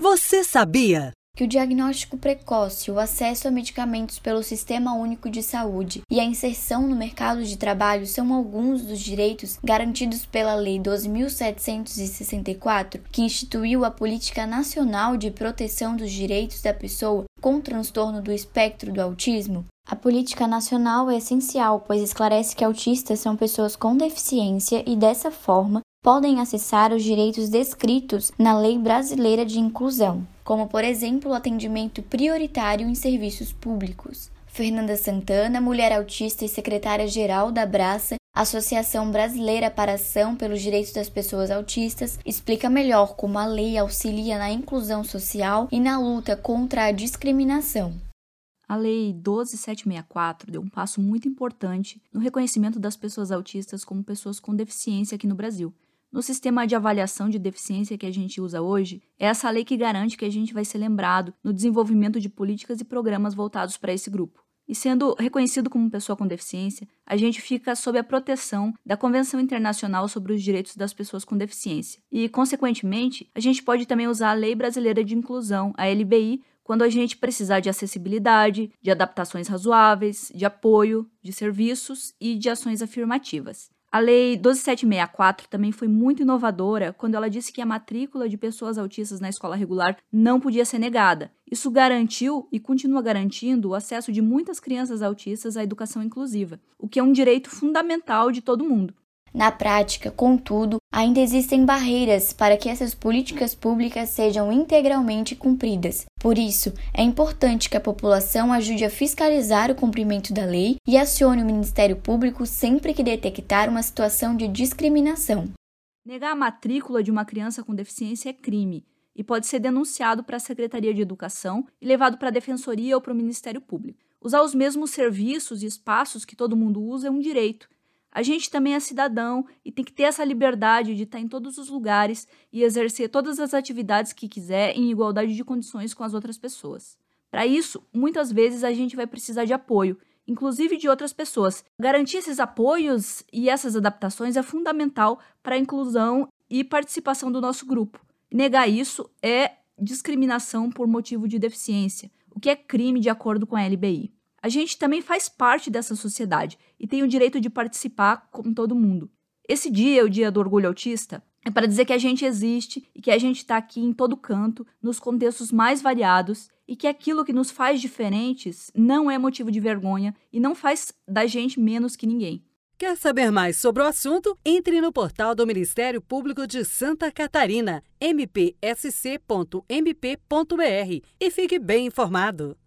Você sabia? que o diagnóstico precoce, o acesso a medicamentos pelo Sistema Único de Saúde e a inserção no mercado de trabalho são alguns dos direitos garantidos pela Lei 12.764, que instituiu a Política Nacional de Proteção dos Direitos da Pessoa com transtorno do espectro do autismo? A política nacional é essencial, pois esclarece que autistas são pessoas com deficiência e, dessa forma, podem acessar os direitos descritos na Lei Brasileira de Inclusão, como, por exemplo, o atendimento prioritário em serviços públicos. Fernanda Santana, mulher autista e secretária-geral da Abraça, Associação Brasileira para Ação pelos Direitos das Pessoas Autistas, explica melhor como a lei auxilia na inclusão social e na luta contra a discriminação. A Lei 12764 deu um passo muito importante no reconhecimento das pessoas autistas como pessoas com deficiência aqui no Brasil. No sistema de avaliação de deficiência que a gente usa hoje, é essa lei que garante que a gente vai ser lembrado no desenvolvimento de políticas e programas voltados para esse grupo. E sendo reconhecido como pessoa com deficiência, a gente fica sob a proteção da Convenção Internacional sobre os Direitos das Pessoas com Deficiência. E, consequentemente, a gente pode também usar a Lei Brasileira de Inclusão, a LBI, quando a gente precisar de acessibilidade, de adaptações razoáveis, de apoio, de serviços e de ações afirmativas. A Lei 12764 também foi muito inovadora quando ela disse que a matrícula de pessoas autistas na escola regular não podia ser negada. Isso garantiu e continua garantindo o acesso de muitas crianças autistas à educação inclusiva, o que é um direito fundamental de todo mundo. Na prática, contudo, ainda existem barreiras para que essas políticas públicas sejam integralmente cumpridas. Por isso, é importante que a população ajude a fiscalizar o cumprimento da lei e acione o Ministério Público sempre que detectar uma situação de discriminação. Negar a matrícula de uma criança com deficiência é crime e pode ser denunciado para a Secretaria de Educação e levado para a Defensoria ou para o Ministério Público. Usar os mesmos serviços e espaços que todo mundo usa é um direito a gente também é cidadão e tem que ter essa liberdade de estar em todos os lugares e exercer todas as atividades que quiser em igualdade de condições com as outras pessoas. Para isso, muitas vezes a gente vai precisar de apoio, inclusive de outras pessoas. Garantir esses apoios e essas adaptações é fundamental para a inclusão e participação do nosso grupo. Negar isso é discriminação por motivo de deficiência, o que é crime de acordo com a LBI. A gente também faz parte dessa sociedade e tem o direito de participar com todo mundo. Esse dia, o Dia do Orgulho Autista, é para dizer que a gente existe e que a gente está aqui em todo canto, nos contextos mais variados e que aquilo que nos faz diferentes não é motivo de vergonha e não faz da gente menos que ninguém. Quer saber mais sobre o assunto? Entre no portal do Ministério Público de Santa Catarina, mpsc.mp.br e fique bem informado.